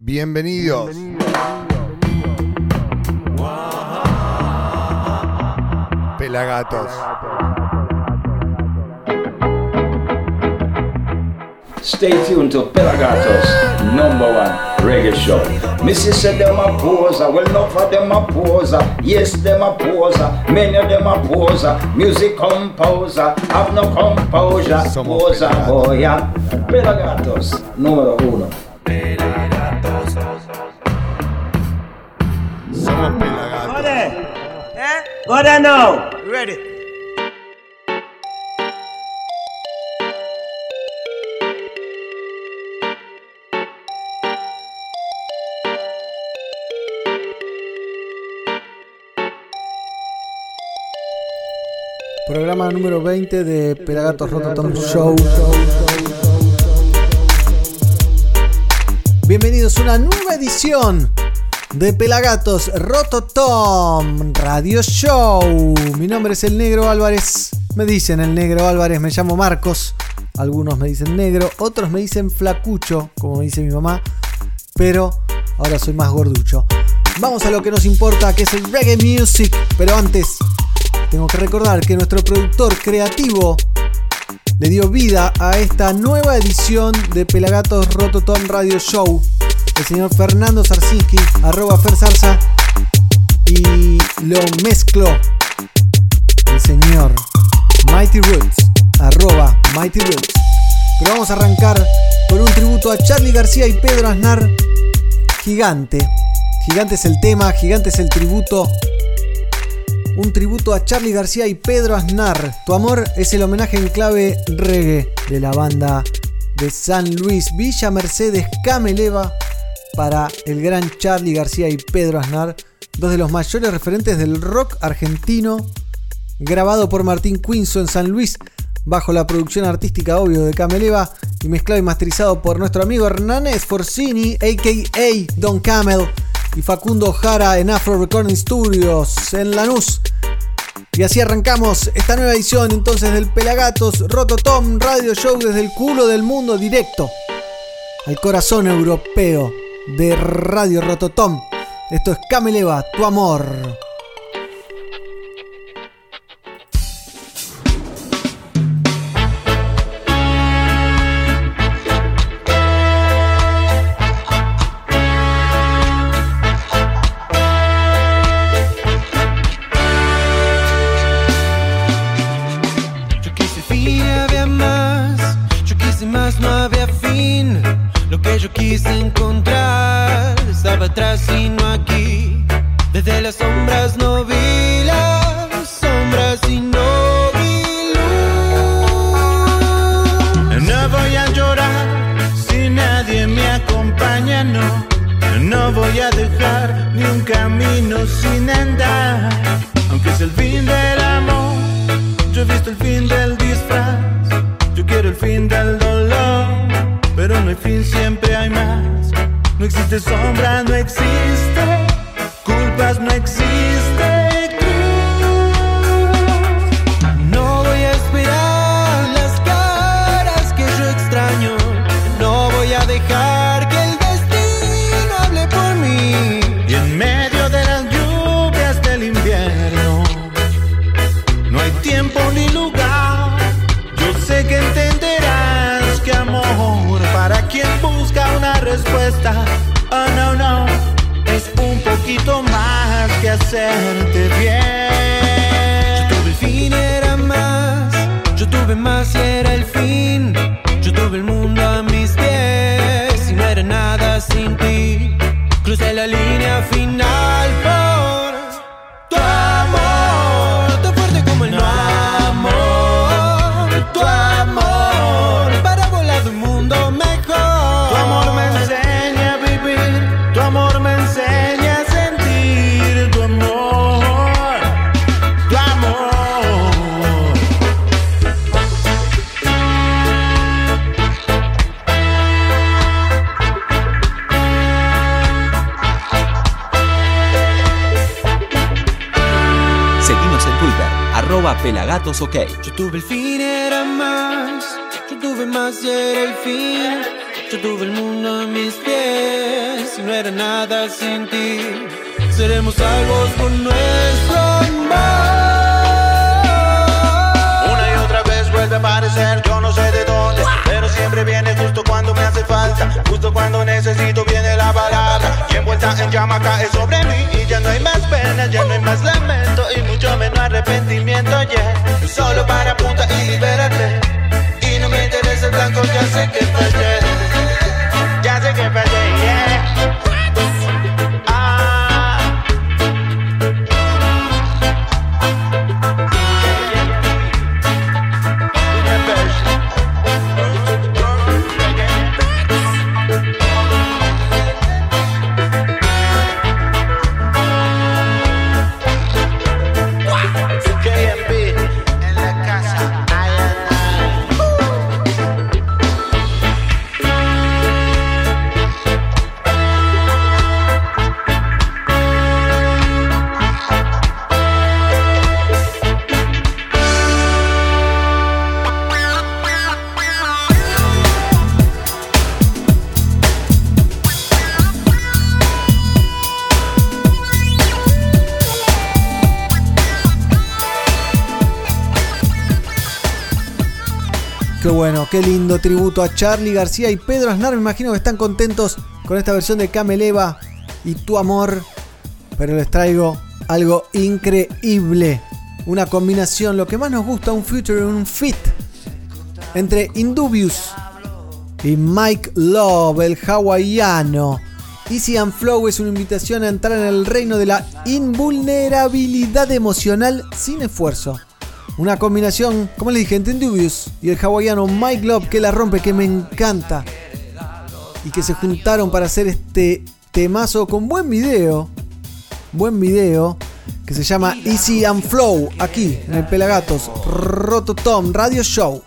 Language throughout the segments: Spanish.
Bienvenidos. Pelagatos. Stay tuned to Pelagatos, number one reggae show. Missy said them a poser, well enough of them a poser. Yes, them a poser, many of them a poser. Music composer, have no composure. Somos Poser, Pelagatos. oh yeah. Pelagatos, número uno. What I know? Ready. Programa número 20 de Pelagatos Rototom Show. Bienvenidos a una nueva edición de Pelagatos Rototom Radio Show. Mi nombre es el Negro Álvarez. Me dicen el Negro Álvarez, me llamo Marcos. Algunos me dicen negro, otros me dicen flacucho, como me dice mi mamá. Pero ahora soy más gorducho. Vamos a lo que nos importa, que es el reggae music. Pero antes, tengo que recordar que nuestro productor creativo le dio vida a esta nueva edición de Pelagatos Rototom Radio Show. El señor Fernando Sarsinski, arroba Fersarza, y lo mezcló el señor Mighty Roots, arroba Mighty Roots. Pero vamos a arrancar con un tributo a Charlie García y Pedro Aznar. Gigante. Gigante es el tema, gigante es el tributo un tributo a Charlie García y Pedro Aznar. Tu amor es el homenaje en clave reggae de la banda de San Luis, Villa Mercedes Cameleva, para el gran Charlie García y Pedro Aznar, dos de los mayores referentes del rock argentino, grabado por Martín Quinzo en San Luis, bajo la producción artística obvio de Cameleva, y mezclado y masterizado por nuestro amigo Hernández Forcini, a.k.a. Don Camel, y Facundo Jara en Afro Recording Studios en Lanús. Y así arrancamos esta nueva edición entonces del Pelagatos Rototom Radio Show desde el culo del mundo directo al corazón europeo de Radio Rototom. Esto es Cameleva, tu amor. Yo sombras no vi las sombras y no vi luz. No voy a llorar si nadie me acompaña, no. No voy a dejar ni un camino sin andar. Aunque es el fin del amor, yo he visto el fin del disfraz. Yo quiero el fin del dolor, pero no hay fin, siempre hay más. No existe sombra, no existe. Pelagatosok. Yo tuve el fin, en llama cae sobre mí y ya no hay más pena, ya no hay más lamento y mucho menos arrepentimiento, yeah. Solo para punta y libérate. Y no me interesa el blanco, ya sé que fallé. Qué lindo tributo a Charlie García y Pedro Aznar. Me imagino que están contentos con esta versión de Cameleva y Tu Amor. Pero les traigo algo increíble. Una combinación, lo que más nos gusta, un feature, un fit entre Indubius y Mike Love, el hawaiano. Easy and Flow es una invitación a entrar en el reino de la invulnerabilidad emocional sin esfuerzo. Una combinación, como les dije, entre Indubious y el hawaiano Mike Love que la rompe, que me encanta. Y que se juntaron para hacer este temazo con buen video. Buen video. Que se llama Easy and Flow. Aquí, en el Pelagatos. Rototom Radio Show.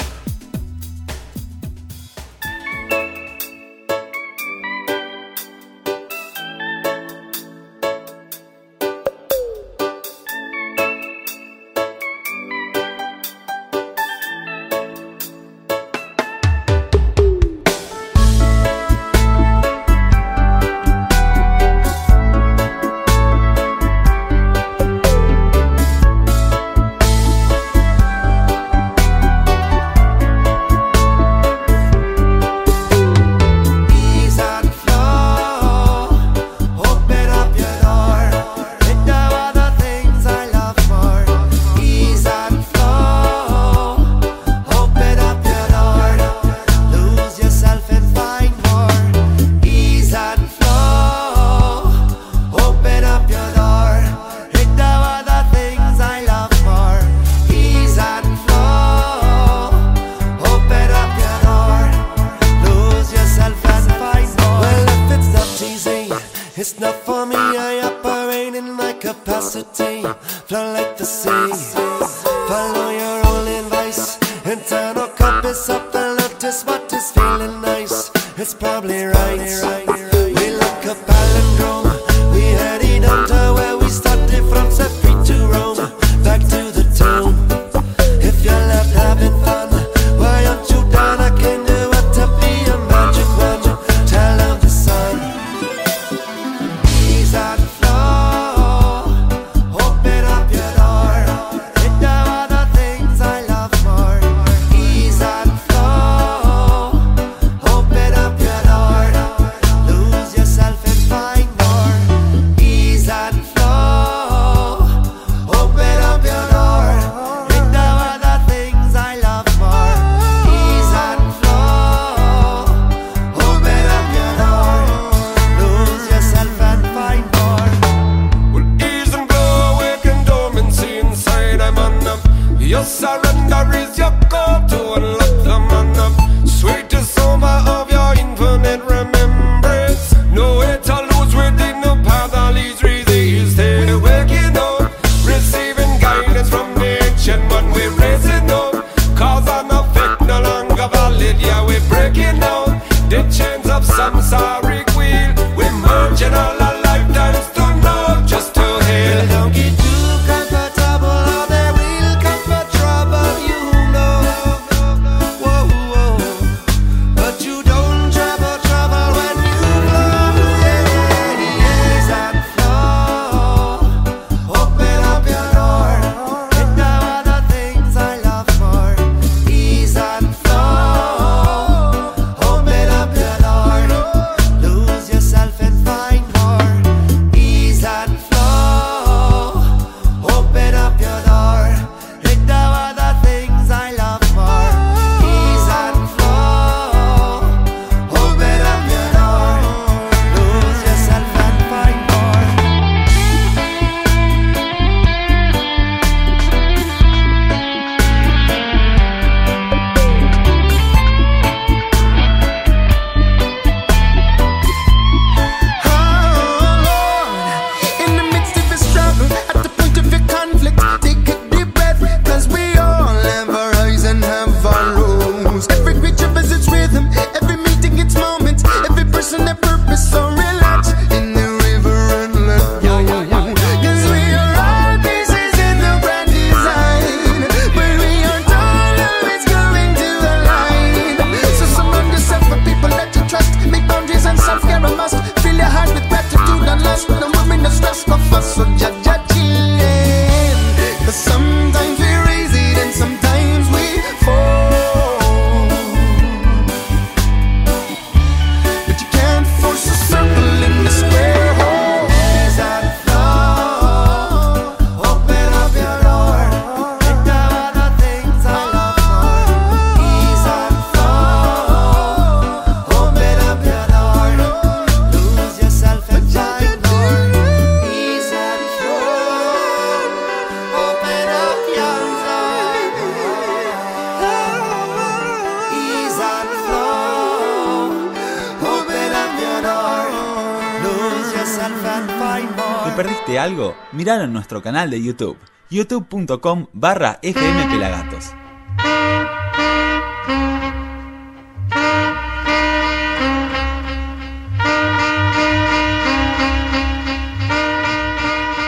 Miralo en nuestro canal de YouTube, youtube.com barra fmpelagatos.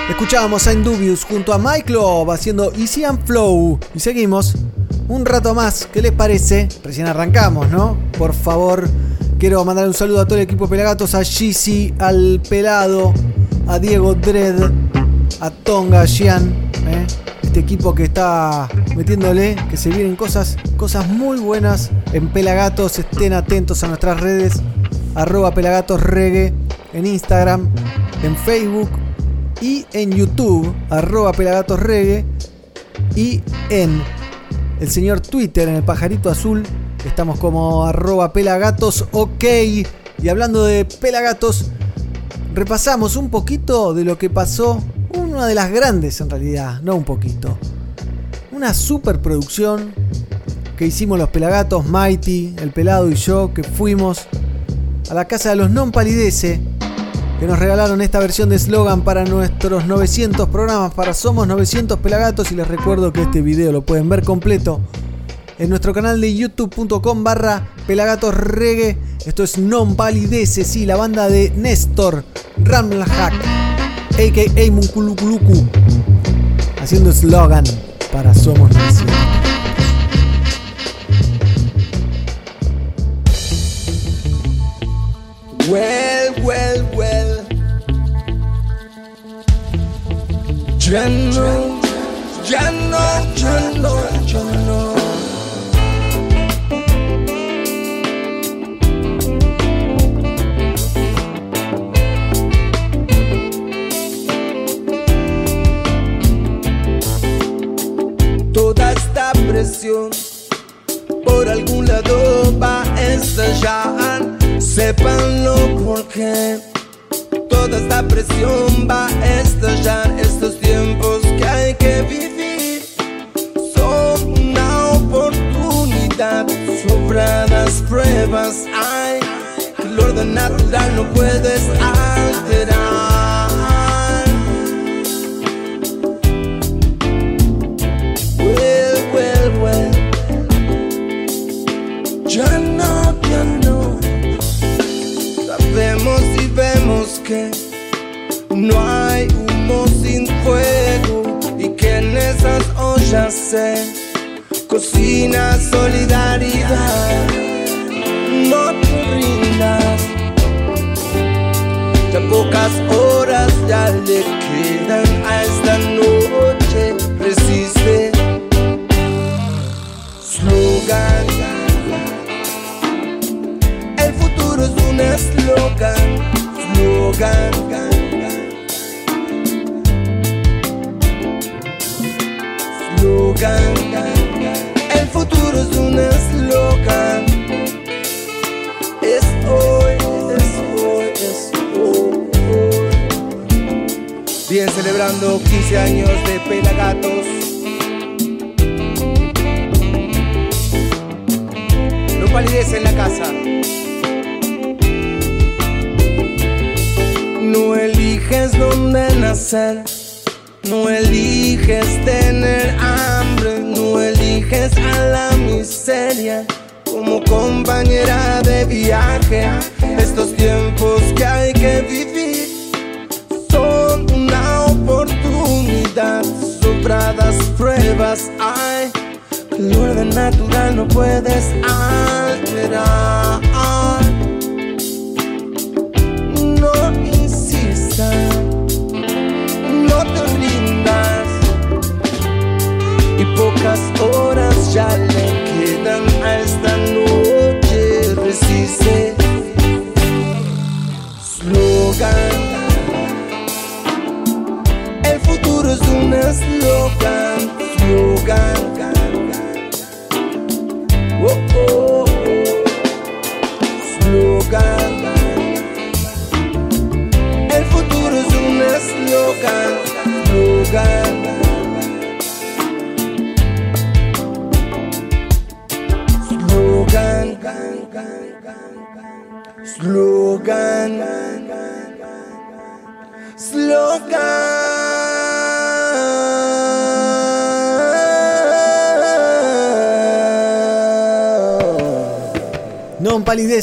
Escuchábamos a Indubius junto a Mike Love haciendo Easy and Flow. Y seguimos un rato más. ¿Qué les parece? Recién arrancamos, ¿no? Por favor, quiero mandar un saludo a todo el equipo Pelagatos, a Gizzy, al Pelado, a Diego Dredd, a Tonga, Gian, ¿eh? este equipo que está metiéndole, que se vienen cosas, cosas muy buenas en Pelagatos. Estén atentos a nuestras redes, arroba Pelagatos en Instagram, en Facebook y en YouTube, arroba Pelagatos y en el señor Twitter, en el pajarito azul, estamos como arroba Pelagatos OK. Y hablando de Pelagatos, repasamos un poquito de lo que pasó, una de las grandes en realidad, no un poquito. Una superproducción que hicimos los Pelagatos, Mighty, el Pelado y yo, que fuimos a la casa de los Non Palidece, que nos regalaron esta versión de eslogan para nuestros 900 programas, para Somos 900 Pelagatos, y les recuerdo que este video lo pueden ver completo en nuestro canal de youtube.com barra Pelagatos Reggae. Esto es Non Palidece, sí, la banda de Néstor Ramlahak, a.k.a. Munkulukuluku, haciendo eslogan para Somos 900. Well, well, well. Ya no, ya no, por algún lado va a estallar. Sépanlo porque toda esta presión va a estallar. Estos tiempos que hay que vivir son una oportunidad. Sobradas pruebas hay el orden natural no puedes alterar. No hay humo sin fuego y que en esas ollas se cocina solidaridad. No te rindas. Ya pocas horas ya le quedan a esta noche. Resiste. Slogan. El futuro es un eslogan. Slogan. Slogan. El futuro es un eslogan. Es hoy, es hoy, es hoy. Bien celebrando 15 años de Pelagatos. No palidece en la casa. No eliges dónde nacer. No eliges tener hambre. No eliges a la miseria como compañera de viaje. Estos tiempos que hay que vivir son una oportunidad. Sobradas pruebas hay. El orden natural no puedes alterar. no te rindas. Y pocas horas ya le quedan a esta noche, resiste.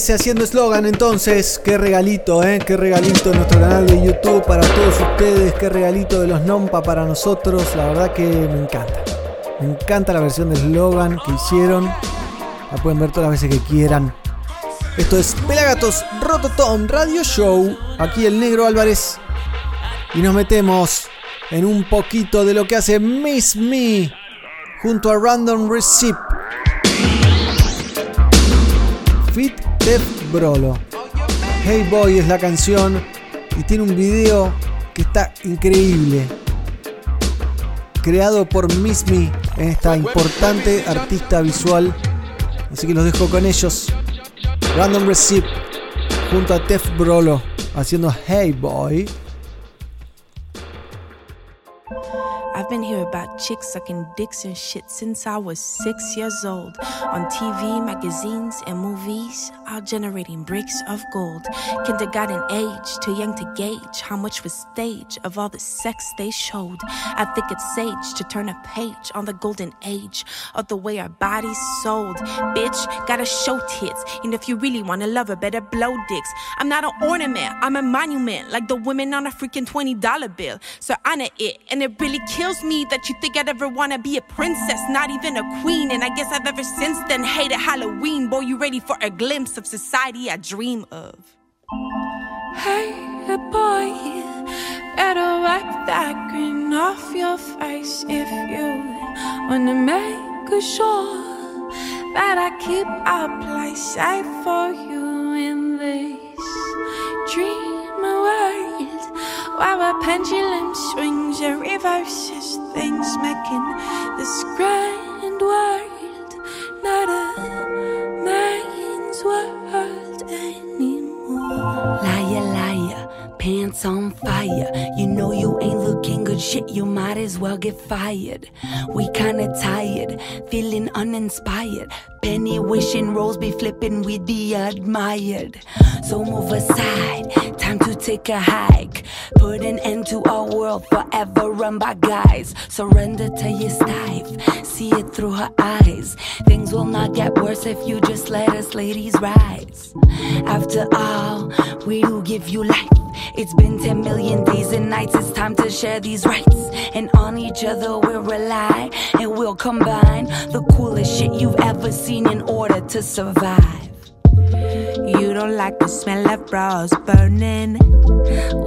Haciendo eslogan entonces. Qué regalito, ¿eh? Qué regalito nuestro canal de YouTube para todos ustedes. Qué regalito de los Nompa para nosotros. La verdad que me encanta. Me encanta la versión de eslogan que hicieron. La pueden ver todas las veces que quieran. Esto es Pelagatos Rototom Radio Show. Aquí el negro Álvarez. Y nos metemos en un poquito de lo que hace Miss Me junto a Random Receipt. Fit Def Brolo. Hey Boy es la canción y tiene un video que está increíble. Creado por Miss Me, esta importante artista visual. Así que los dejo con ellos. Random Receipt junto a Tef Brolo haciendo Hey Boy. I've been hearing about chicks sucking dicks and shit since I was six years old. On TV, magazines, and movies, all generating bricks of gold. Kindergarten age, too young to gauge how much was stage of all the sex they showed. I think it's sage to turn a page on the golden age of the way our bodies sold. Bitch, gotta show tits, and if you really wanna love her, better blow dicks. I'm not an ornament, I'm a monument, like the women on a freaking $20 bill. So I honor it, and it really kills me that you think I'd ever wanna be a princess, not even a queen. And I guess I've ever since then hated Halloween. Boy, you ready for a glimpse of society I dream of? Hey, boy, better wipe that grin off your face if you wanna make sure that I keep our place safe for you in this dream world where a pendulum swings and reverses things, making this grand world not a man's world anymore. Liar, liar, pants on fire. You know you ain't looking good shit, you might as well get fired. We kinda tired, feeling uninspired. Penny wishing rolls be flipping with the admired. So move aside, time to take a hike. Put an end to our world forever run by guys. Surrender to your stife, see it through her eyes. Things will not get worse if you just let us ladies rise. After all, we do give you life. It's been 10 million days and nights. It's time to share these rights. And on each other we'll rely. And we'll combine the coolest shit you've ever seen in order to survive. You don't like the smell of bras burning.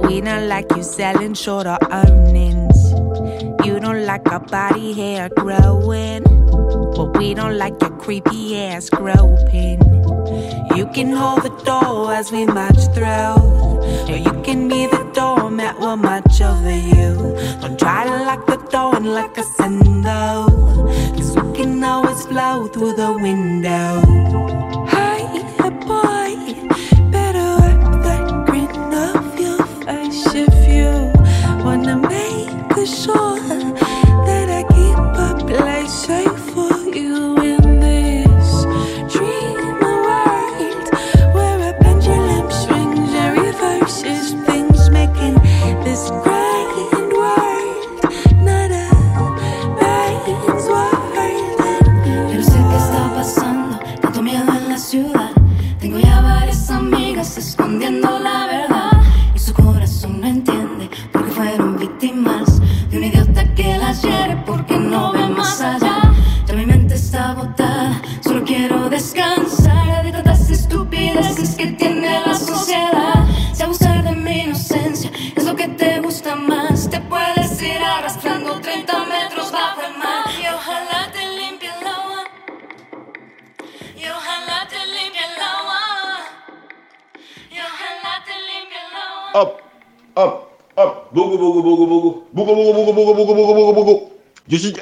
We don't like you selling shorter earnings. You don't like our body hair growing. But we don't like your creepy ass groping. You can hold the door as we march through. Or you can be the doormat, we'll march over you. Don't try to lock the door and lock us in though. Cause we can always flow through the window. Hey, boy,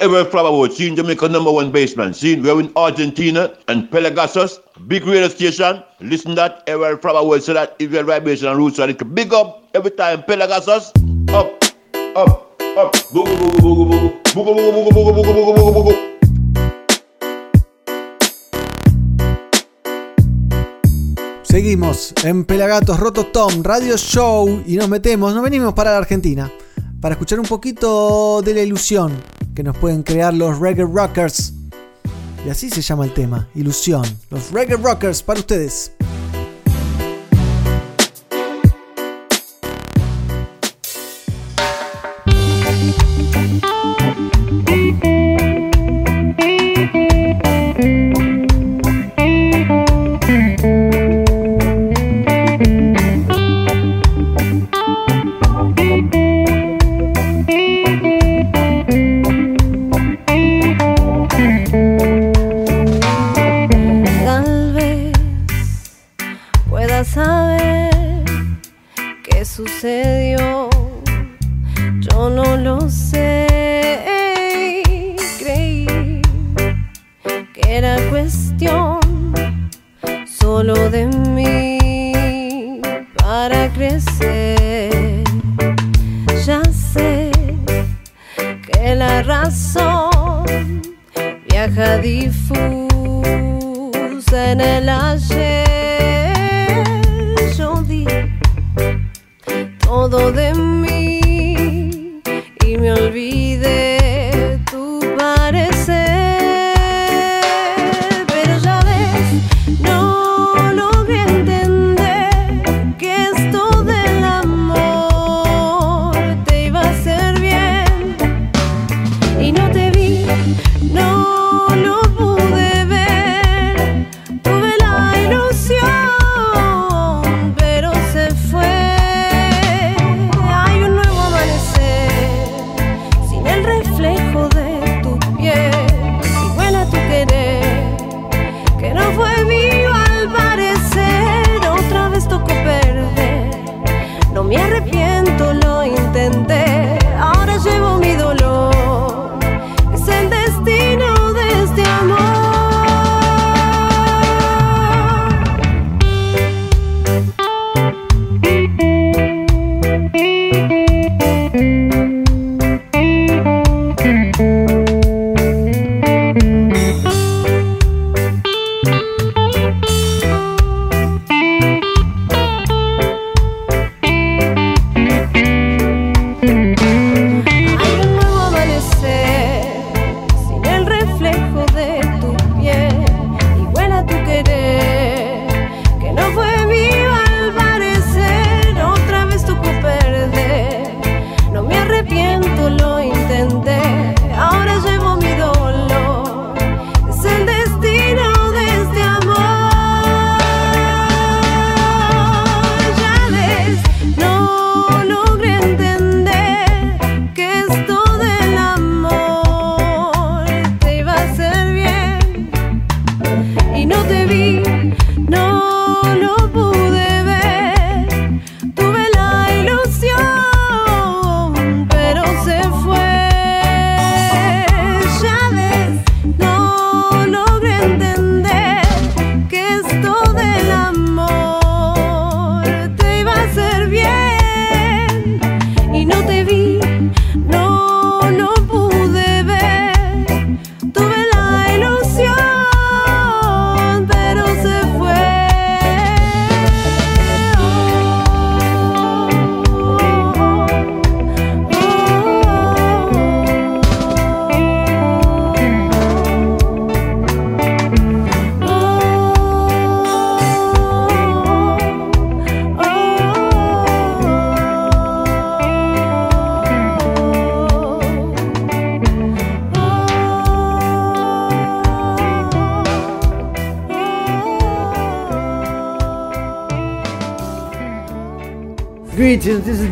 Ever Flowerwood, seen Jamaica number one baseman, seen we're in Argentina and Pelagasus, big radio station. Listen that Ever Flowerwood so that Israel vibration and roots. Are so big up every time Pelagasus up, up, up. Seguimos en Pelagatos Rotos Tom Radio Show y nos metemos, nos venimos para la Argentina para escuchar un poquito de la ilusión que nos pueden crear los Reggae Rockers. Y así se llama el tema, Ilusión. Los Reggae Rockers para ustedes.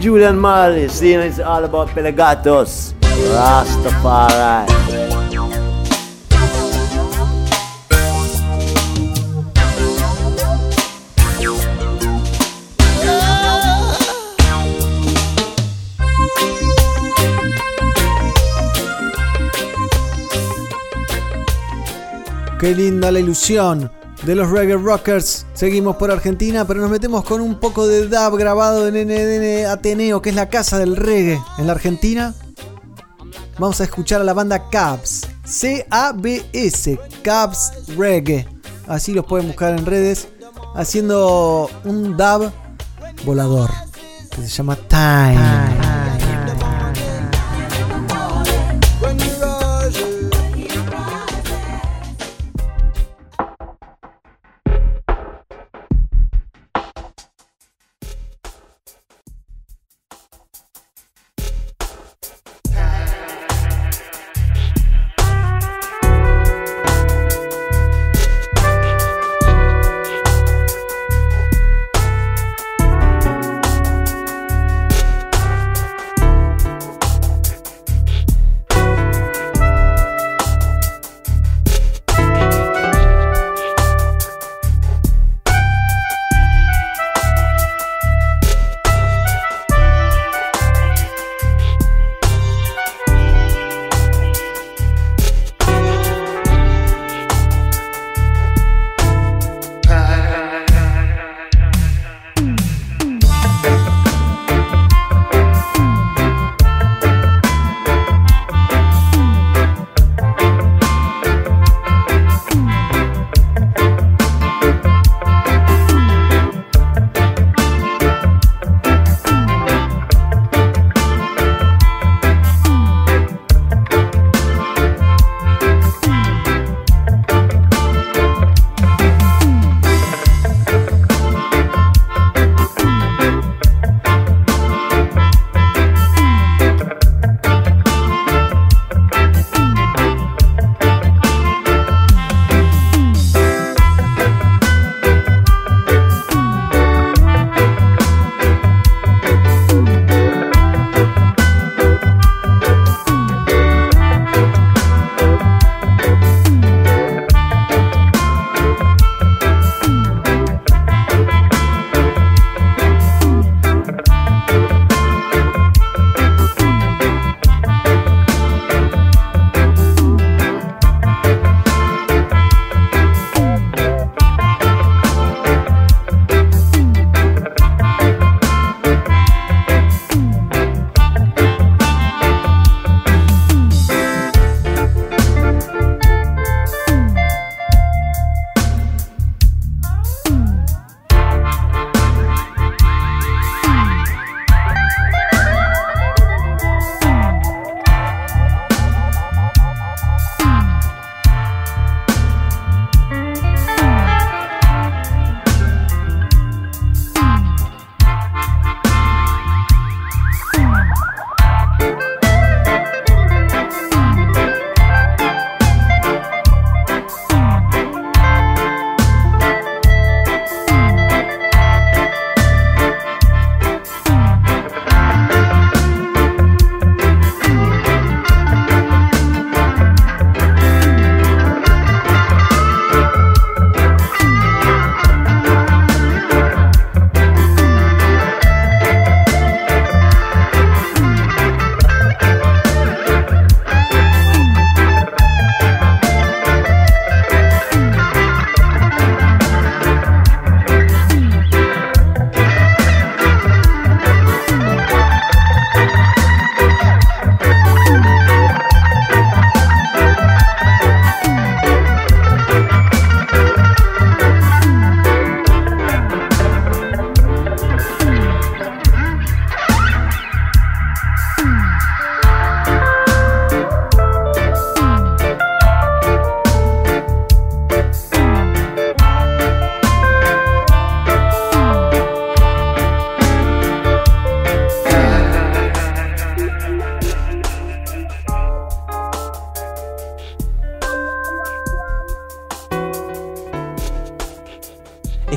Julian Marley, seeing it's all about Pelagatos, Rastafari. Qué linda la ilusión de los reggae rockers Seguimos por Argentina, pero nos metemos con un poco de dub grabado en NDN Ateneo, que es la casa del reggae en la Argentina. Vamos a escuchar a la banda Cabs. C-A-B-S. Cabs Reggae. Así los pueden buscar en redes. Haciendo un dub volador. Que se llama Time.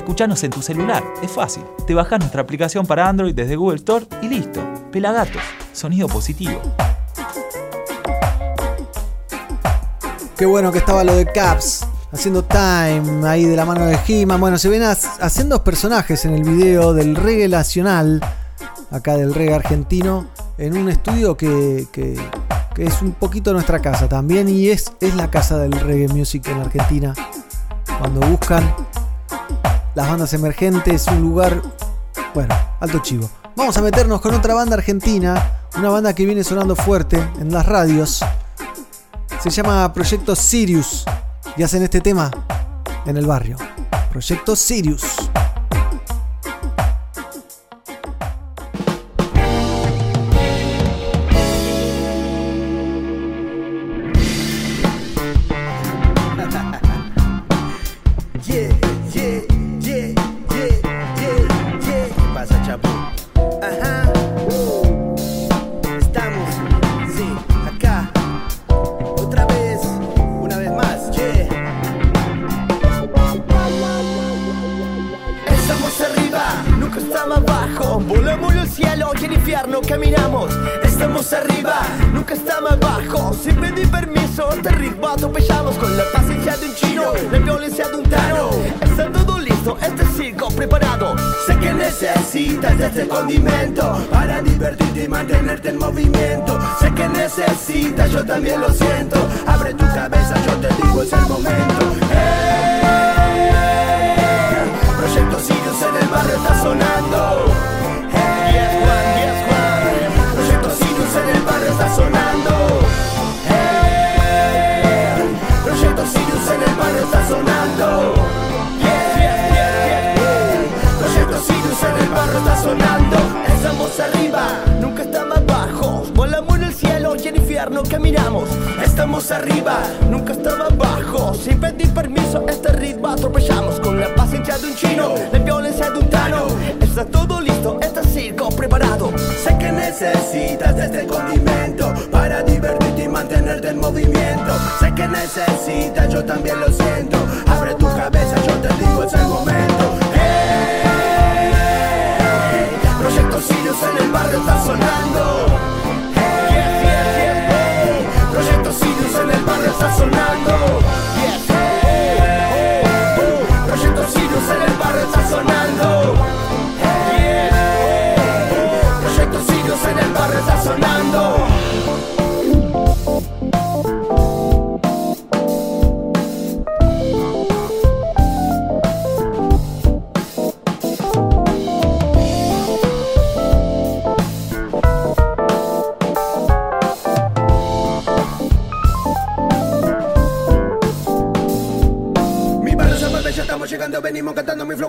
Escuchanos en tu celular, es fácil. Te bajas nuestra aplicación para Android desde Google Store y listo. Pelagatos, sonido positivo. Qué bueno que estaba lo de Caps. Haciendo time ahí de la mano de He-Man. Bueno, se ven haciendo personajes en el video del reggae nacional. Acá del reggae argentino. En un estudio que, es un poquito nuestra casa también y es, es la casa del reggae music en Argentina. Cuando buscan las bandas emergentes, un lugar, bueno, alto chivo. Vamos a meternos con otra banda argentina, una banda que viene sonando fuerte en las radios. Se llama Proyecto Sirius y hacen este tema en el barrio. Proyecto Sirius. Infierno caminamos. Estamos arriba, nunca estamos abajo. Sin pedir permiso, este ritmo atropellamos. Con la paciencia de un chino, la violencia de un tano. Está todo listo, este circo preparado. Sé que necesitas este condimento para divertirte y mantenerte en movimiento. Sé que necesitas, yo también lo siento. Abre tu cabeza, yo te digo, es el momento. Hey, Proyecto Sirius en el barrio está sonando.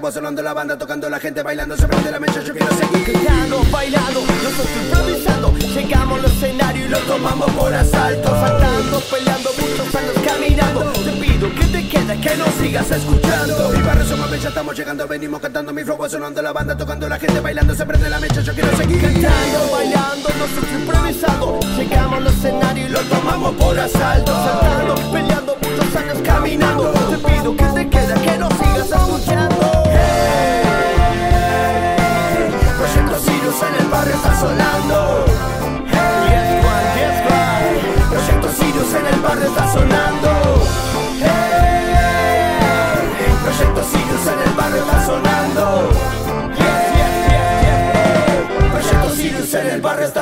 Va sonando la banda, tocando la gente, bailando, se prende la mecha, yo quiero seguir. Cantando, bailando, nosotros improvisando, llegamos al escenario y lo tomamos por asalto, saltando, peleando, muchos años caminando, te pido que te quedes, que nos sigas escuchando. Mi barrio mueve, ya estamos llegando, venimos cantando mi flow, sonando la banda, tocando la gente, bailando, se prende la mecha, yo quiero seguir. Cantando, bailando, nosotros improvisando, llegamos al escenario y lo tomamos por asalto,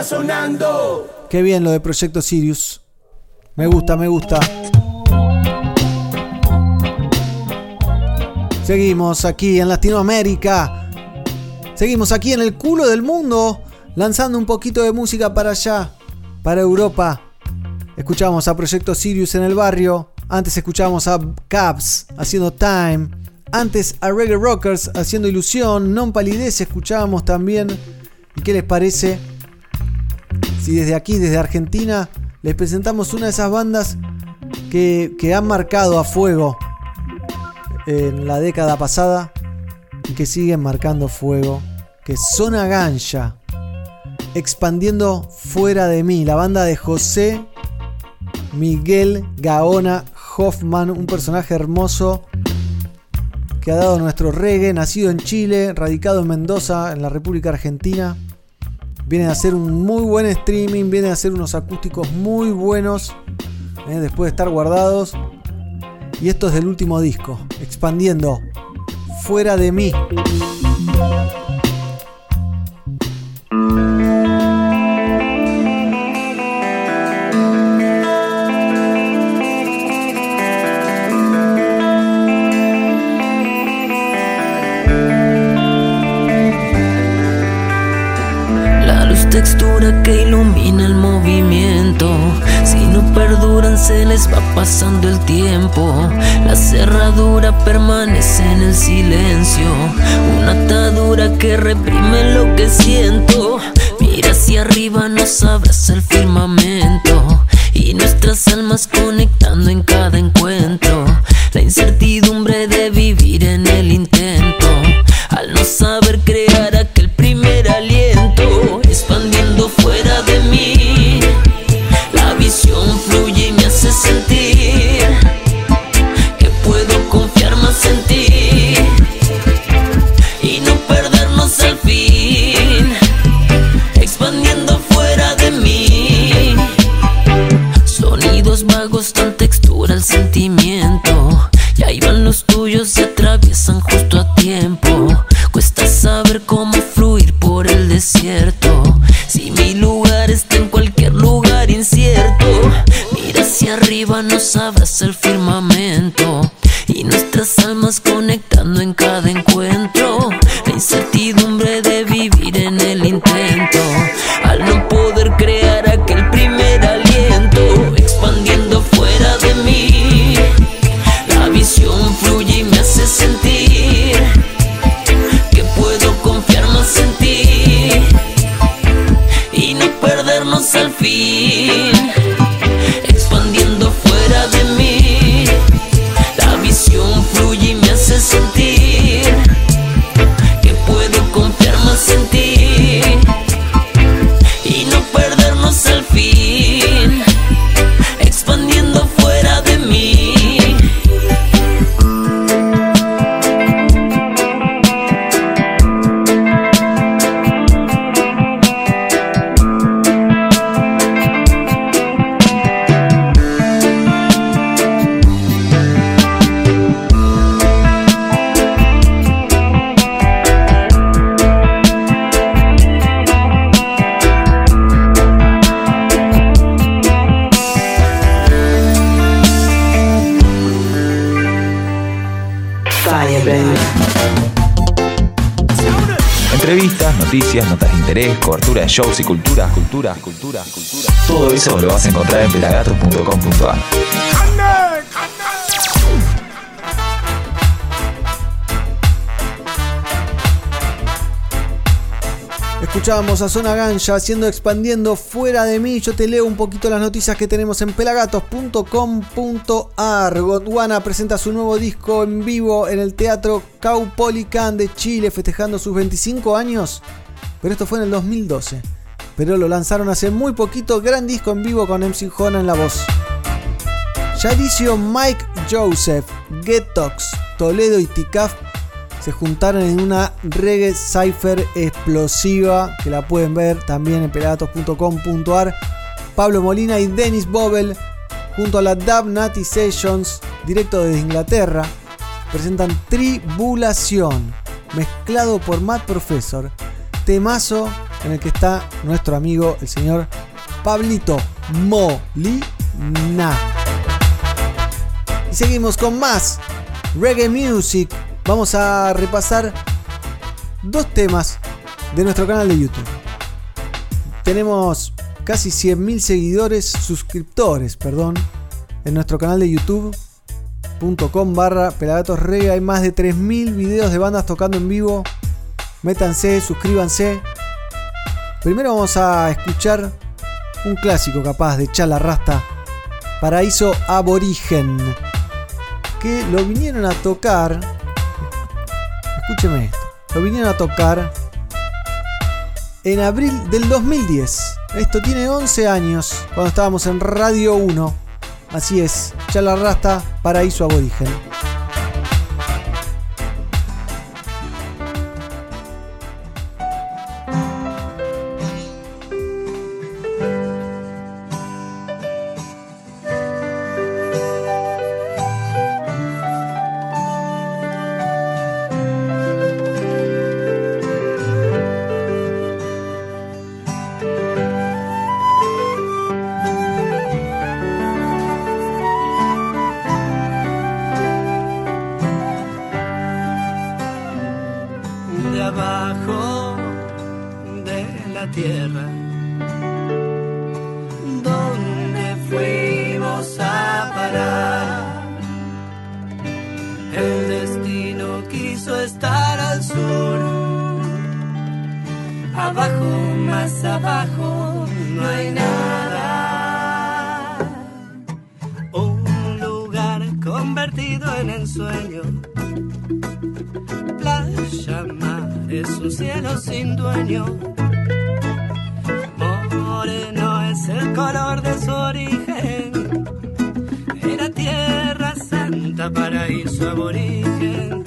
sonando. Qué bien lo de Proyecto Sirius. Me gusta, me gusta. Seguimos aquí en Latinoamérica. Seguimos aquí en el culo del mundo. Lanzando un poquito de música para allá. Para Europa. Escuchamos a Proyecto Sirius en el barrio. Antes escuchamos a Caps haciendo Time. Antes a Reggae Rockers haciendo Ilusión. Non Palidez escuchábamos también. ¿Y qué les parece? Si desde aquí, desde Argentina, les presentamos una de esas bandas que, que han marcado a fuego en la década pasada y que siguen marcando fuego, que es Zona Ganja, expandiendo fuera de mí, la banda de José Miguel Gaona Hoffman, un personaje hermoso que ha dado nuestro reggae, nacido en Chile, radicado en Mendoza, en la República Argentina. Viene a hacer un muy buen streaming, viene a hacer unos acústicos muy buenos, eh, después de estar guardados. Y esto es del último disco, expandiendo fuera de mí. Textura que ilumina el movimiento. Si no perduran, se les va pasando el tiempo. La cerradura permanece en el silencio. Una atadura que reprime lo que siento. Mira hacia arriba, nos abraza el firmamento. Y nuestras almas conectando en cada encuentro. La incertidumbre de vivir en el intento. Al no saber crear shows y cultura, cultura, cultura, cultura. Todo eso lo vas a encontrar en pelagatos.com.ar. Escuchábamos a Zona Ganja haciendo expandiendo fuera de mí. Yo te leo un poquito las noticias que tenemos en pelagatos.com.ar. Gondwana presenta su nuevo disco en vivo en el Teatro Caupolicán de Chile, festejando sus 25 años. Pero esto fue en el 2012. Pero lo lanzaron hace muy poquito. Gran disco en vivo con MC Jona en la voz. Yadicio Mike Joseph, Getox, Toledo y Ticaf se juntaron en una reggae cipher explosiva que la pueden ver también en pelagatos.com.ar. Pablo Molina y Dennis Bobel junto a la Dub Natty Sessions directo desde Inglaterra presentan Tribulación mezclado por Matt Professor temazo en el que está nuestro amigo el señor Pablito Molina y seguimos con más reggae music vamos a repasar dos temas de nuestro canal de YouTube. Tenemos casi 100.000 seguidores, suscriptores, perdón, en nuestro canal de youtube.com barra pelagatos reggae. Hay más de 3.000 videos de bandas tocando en vivo. Métanse, suscríbanse. Primero vamos a escuchar un clásico capaz de Chala Rasta, Paraíso Aborigen, que lo vinieron a tocar escúcheme esto. Lo vinieron a tocar en abril del 2010. Esto tiene 11 años, cuando estábamos en Radio 1. Así es, Chala Rasta, Paraíso Aborigen. Convertido en ensueño. Playa, mar, es un cielo sin dueño. Moreno es el color de su origen. Era tierra santa, paraíso aborigen.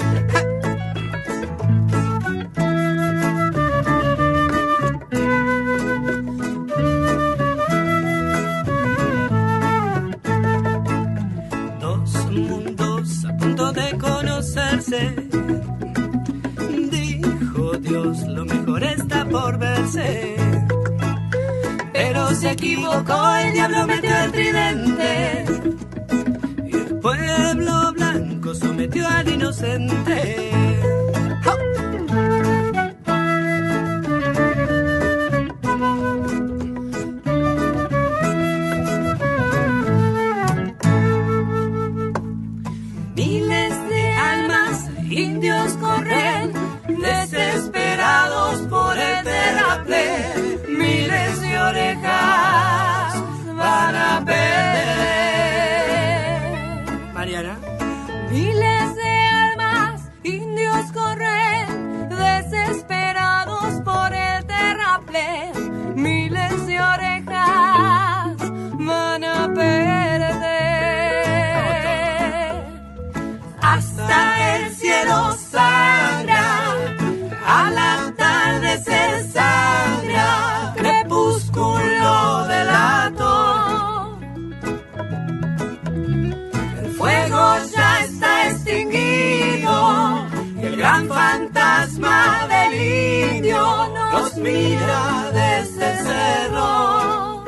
Pero se equivocó, el diablo metió el tridente. Y el pueblo blanco sometió al inocente. Fantasma del indio nos mira desde el cerro.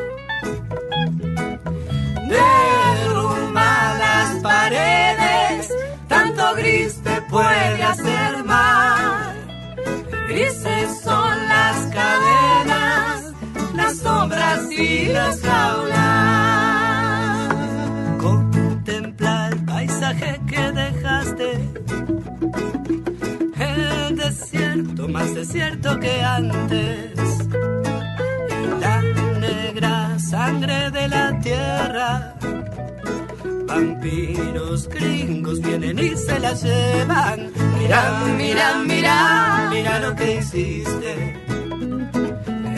Derrumba las paredes, tanto gris te puede hacer mal. Grises son las cadenas, las sombras y las jaulas. Contempla el paisaje que dejaste. Más desierto que antes. Y la negra sangre de la tierra. Vampiros gringos vienen y se la llevan. Mira, mira, mira, mira lo que hiciste.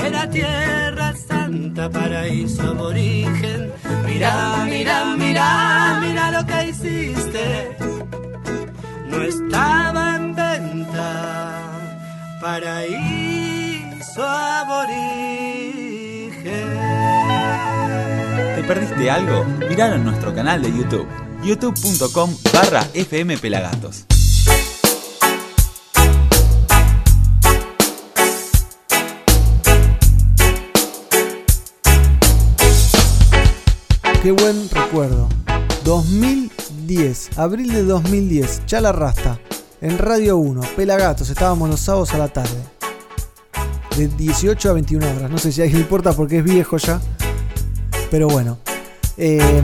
Era tierra santa, paraíso aborigen. Mira, mira, mira, mira lo que hiciste. No estaba en venta, paraíso aborigen. ¿Te perdiste algo? Miralo en nuestro canal de YouTube, youtube.com barra fmpelagatos. Qué buen recuerdo. 2010, abril de 2010, Chala Rasta, en Radio 1, Pelagatos, estábamos los sábados a la tarde. De 18 a 21 horas, no sé si a alguien le importa porque es viejo ya. Pero bueno. Eh,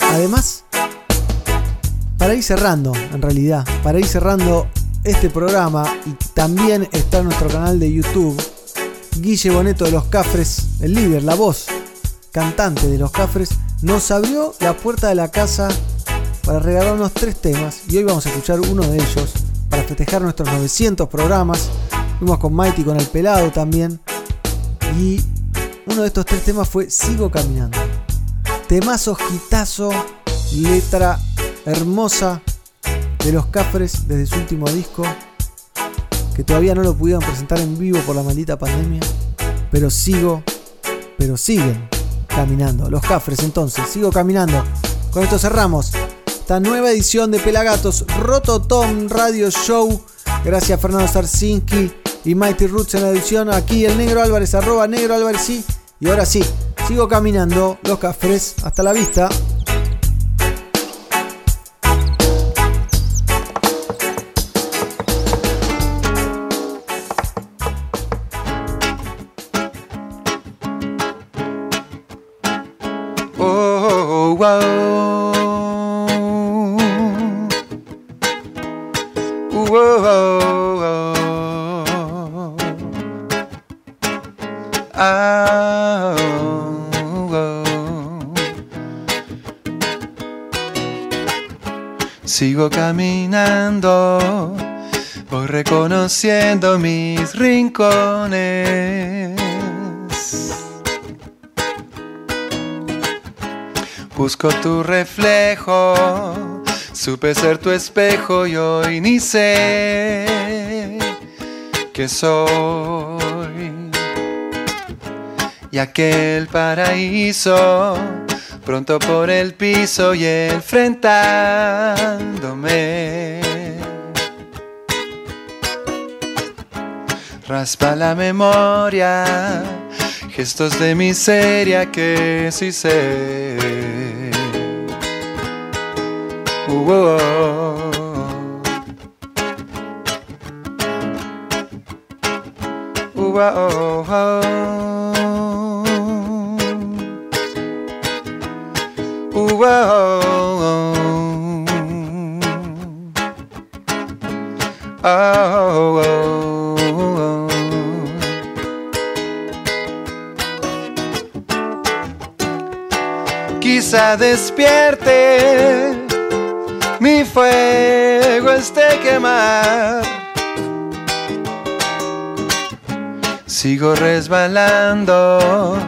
además, para ir cerrando, en realidad, para ir cerrando este programa y también está nuestro canal de YouTube, Guille Boneto de los Cafres, el líder, la voz, cantante de los Cafres, nos abrió la puerta de la casa para regalarnos tres temas y hoy vamos a escuchar uno de ellos para festejar nuestros 900 programas. Fuimos con Mighty, con el pelado también. Y uno de estos tres temas fue Sigo Caminando. Temazo, gitazo, letra hermosa de los Cafres desde su último disco. Que todavía no lo pudieron presentar en vivo por la maldita pandemia. Pero sigo, pero siguen caminando. Los Cafres entonces, sigo caminando. Con esto cerramos esta nueva edición de Pelagatos Rototom Radio Show. Gracias Fernando Sarsinski y Mighty Roots en la edición. Aquí el negro Álvarez, arroba negro Álvarez sí. Y ahora sí, sigo caminando los cafres. Hasta la vista. Oh, oh, oh, whoa Caminando, voy reconociendo mis rincones. Busco tu reflejo, supe ser tu espejo y hoy ni sé que soy. Y aquel paraíso, pronto por el piso y enfrentándome. Raspa la memoria, gestos de miseria que sí sé. Uh, oh, oh. Uh, oh, despierte mi fuego esté quemar. Sigo resbalando,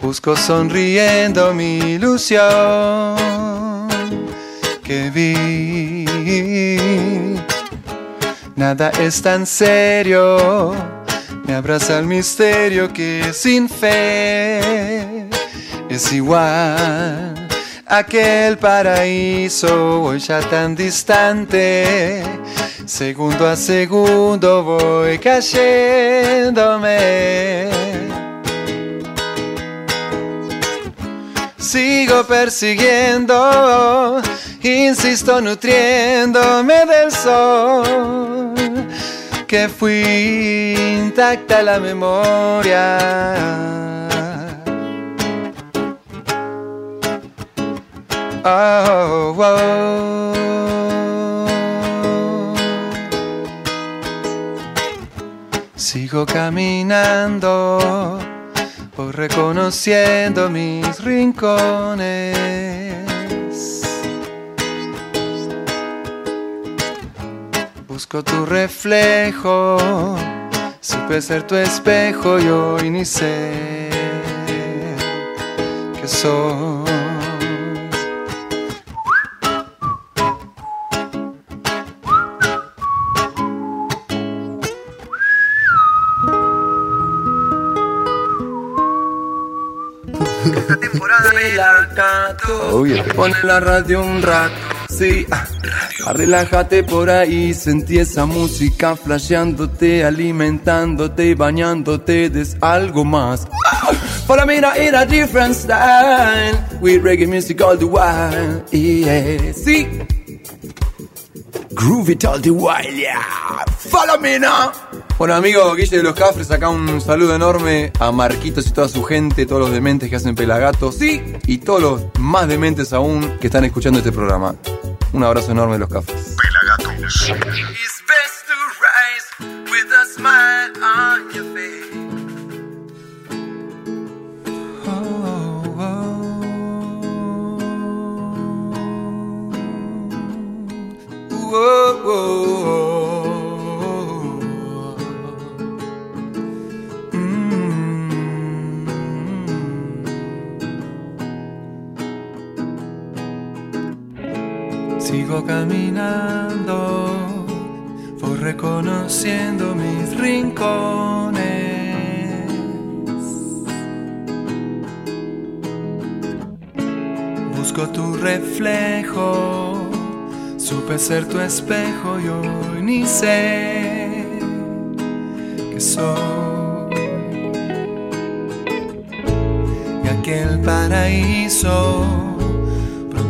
busco sonriendo mi ilusión que vi. Nada es tan serio, me abraza el misterio que sin fe es igual aquel paraíso hoy ya tan distante. Segundo a segundo voy cayéndome. Sigo persiguiendo, insisto nutriéndome del sol. Que fui intacta la memoria. Oh, oh. Sigo caminando, voy reconociendo mis rincones. Busco tu reflejo, supe ser tu espejo y hoy ni que soy. Oh, yeah. Pone la radio un rato, sí. ah. Relájate por ahí, sentí esa música flasheándote, alimentándote bañándote de algo más. Follow me now in a different style, with reggae music all the while, yeah. Sí. Groove it all the while, yeah. Follow me now. Bueno, amigo Guille de los Cafres, acá un saludo enorme a Marquitos y toda su gente, todos los dementes que hacen pelagatos, sí, y todos los más dementes aún que están escuchando este programa. Un abrazo enorme de los Cafres. It's best to rise with a smile on your face. Whoa, whoa, Sigo caminando, voy reconociendo mis rincones. Busco tu reflejo, supe ser tu espejo y hoy ni sé que soy. Y aquel paraíso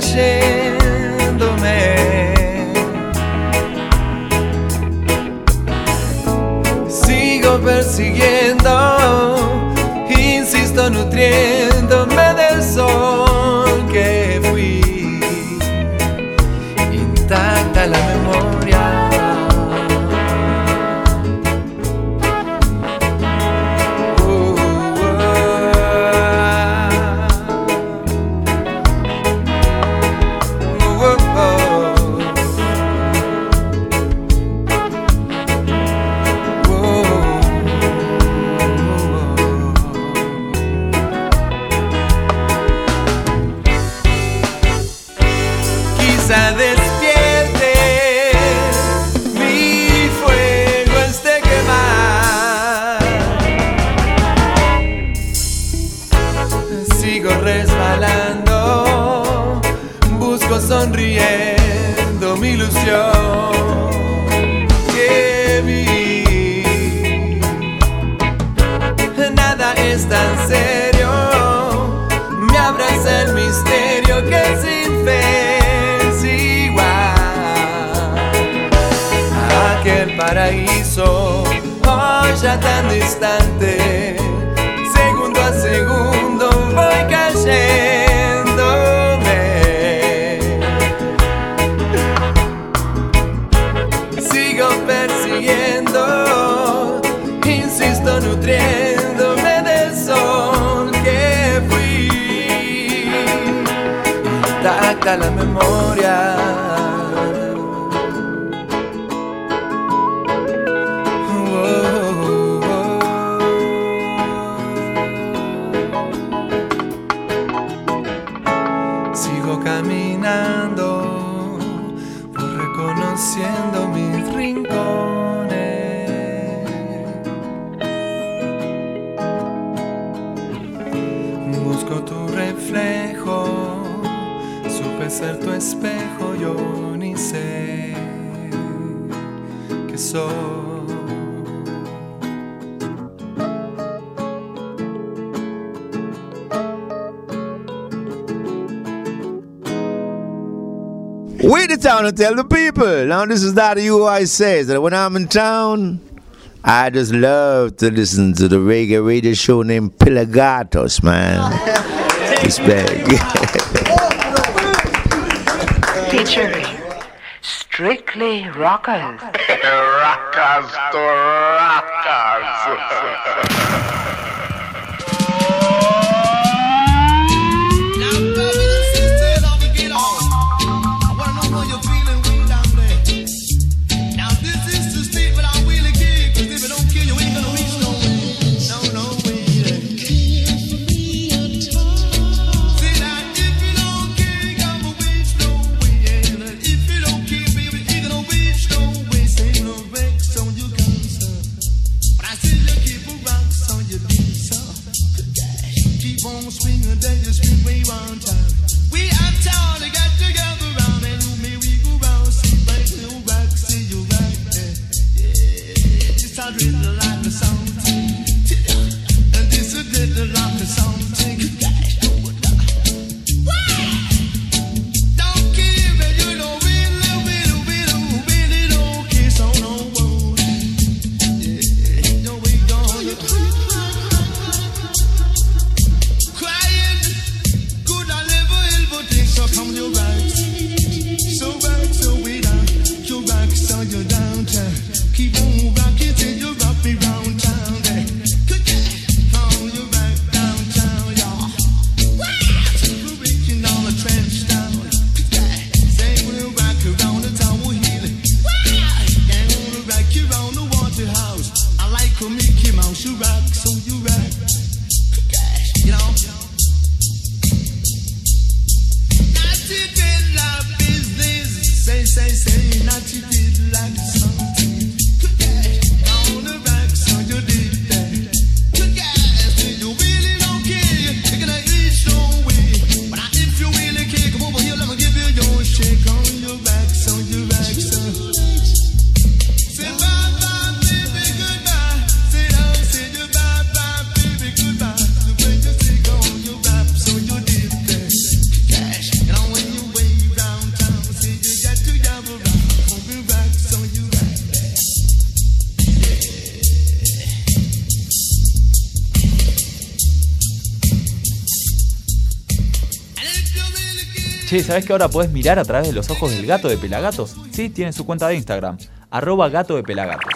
viajei. around and tell the people. Now, this is not you I say that when I'm in town, I just love to listen to the reggae radio show named Pilagatos, man. It's big. Featuring strictly rockers. rockers to rockers. ¿sabés que ahora podés mirar a través de los ojos del gato de Pelagatos? Sí, tiene su cuenta de Instagram, arroba gato de Pelagatos.